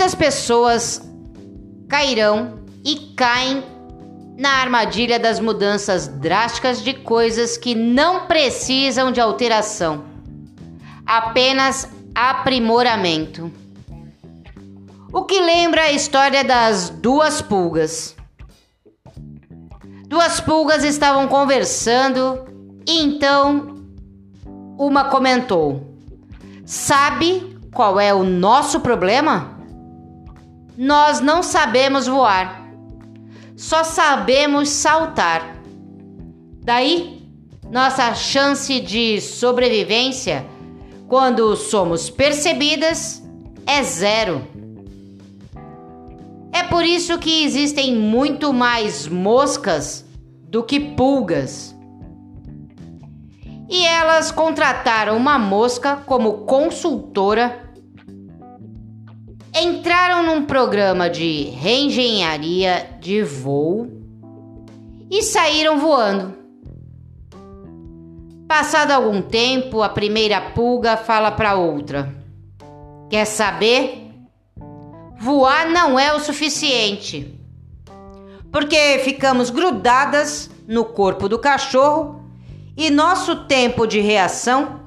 Muitas pessoas cairão e caem na armadilha das mudanças drásticas de coisas que não precisam de alteração, apenas aprimoramento. O que lembra a história das duas pulgas. Duas pulgas estavam conversando e então uma comentou: Sabe qual é o nosso problema? Nós não sabemos voar, só sabemos saltar. Daí, nossa chance de sobrevivência quando somos percebidas é zero. É por isso que existem muito mais moscas do que pulgas. E elas contrataram uma mosca como consultora entraram num programa de reengenharia de voo e saíram voando. Passado algum tempo, a primeira pulga fala para outra: Quer saber? Voar não é o suficiente. Porque ficamos grudadas no corpo do cachorro e nosso tempo de reação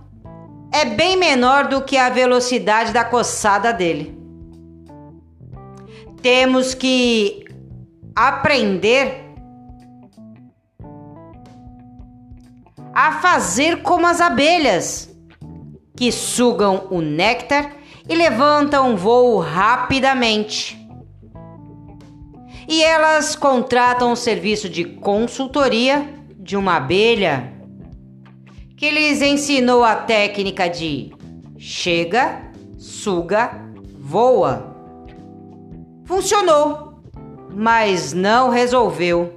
é bem menor do que a velocidade da coçada dele temos que aprender a fazer como as abelhas, que sugam o néctar e levantam voo rapidamente. E elas contratam o serviço de consultoria de uma abelha que lhes ensinou a técnica de chega, suga, voa. Funcionou, mas não resolveu.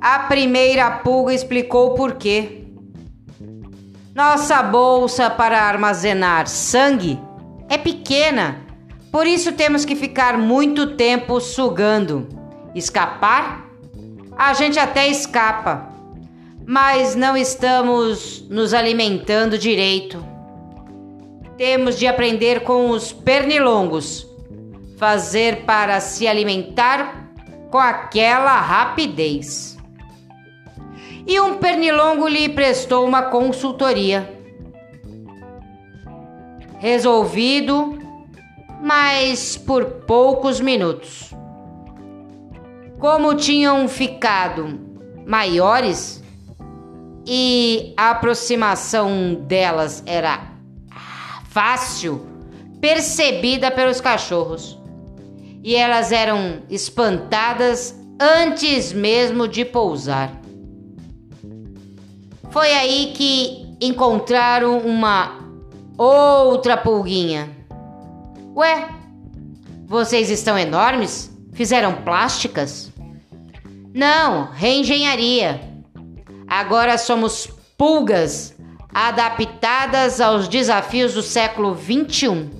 A primeira pulga explicou por quê. Nossa bolsa para armazenar sangue é pequena, por isso temos que ficar muito tempo sugando. Escapar? A gente até escapa, mas não estamos nos alimentando direito. Temos de aprender com os pernilongos fazer para se alimentar com aquela rapidez. E um pernilongo lhe prestou uma consultoria. Resolvido, mas por poucos minutos. Como tinham ficado maiores e a aproximação delas era fácil, percebida pelos cachorros e elas eram espantadas antes mesmo de pousar. Foi aí que encontraram uma outra pulguinha. Ué, vocês estão enormes? Fizeram plásticas? Não, reengenharia. Agora somos pulgas adaptadas aos desafios do século 21.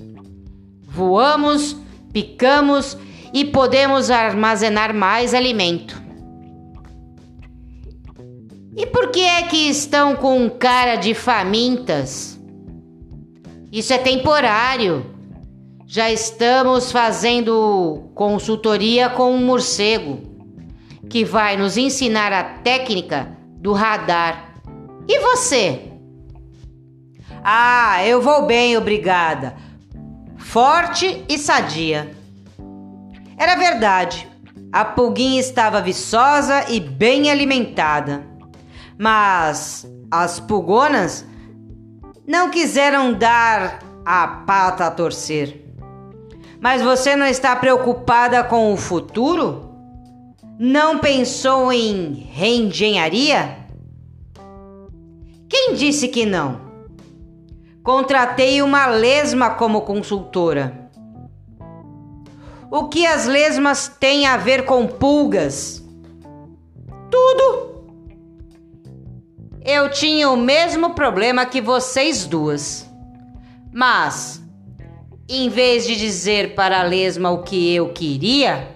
Voamos picamos e podemos armazenar mais alimento. E por que é que estão com cara de famintas? Isso é temporário. Já estamos fazendo consultoria com um morcego que vai nos ensinar a técnica do radar. E você? Ah, eu vou bem, obrigada forte e sadia. Era verdade, a pulguinha estava viçosa e bem alimentada. Mas as pulgonas não quiseram dar a pata a torcer. Mas você não está preocupada com o futuro? Não pensou em reengenharia? Quem disse que não? Contratei uma lesma como consultora. O que as lesmas têm a ver com pulgas? Tudo! Eu tinha o mesmo problema que vocês duas. Mas, em vez de dizer para a lesma o que eu queria,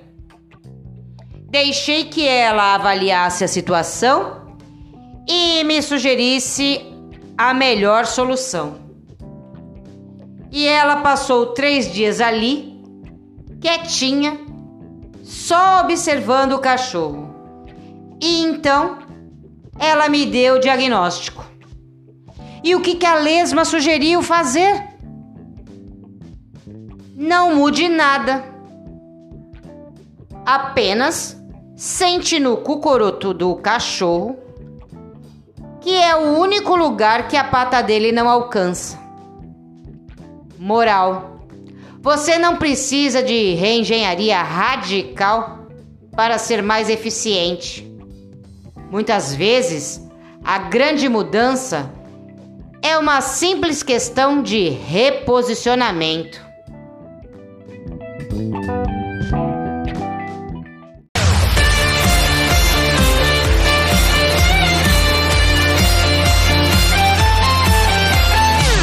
deixei que ela avaliasse a situação e me sugerisse a melhor solução. E ela passou três dias ali quietinha, só observando o cachorro. E então ela me deu o diagnóstico. E o que, que a lesma sugeriu fazer? Não mude nada. Apenas sente no cucoroto do cachorro, que é o único lugar que a pata dele não alcança. Moral: você não precisa de reengenharia radical para ser mais eficiente. Muitas vezes, a grande mudança é uma simples questão de reposicionamento.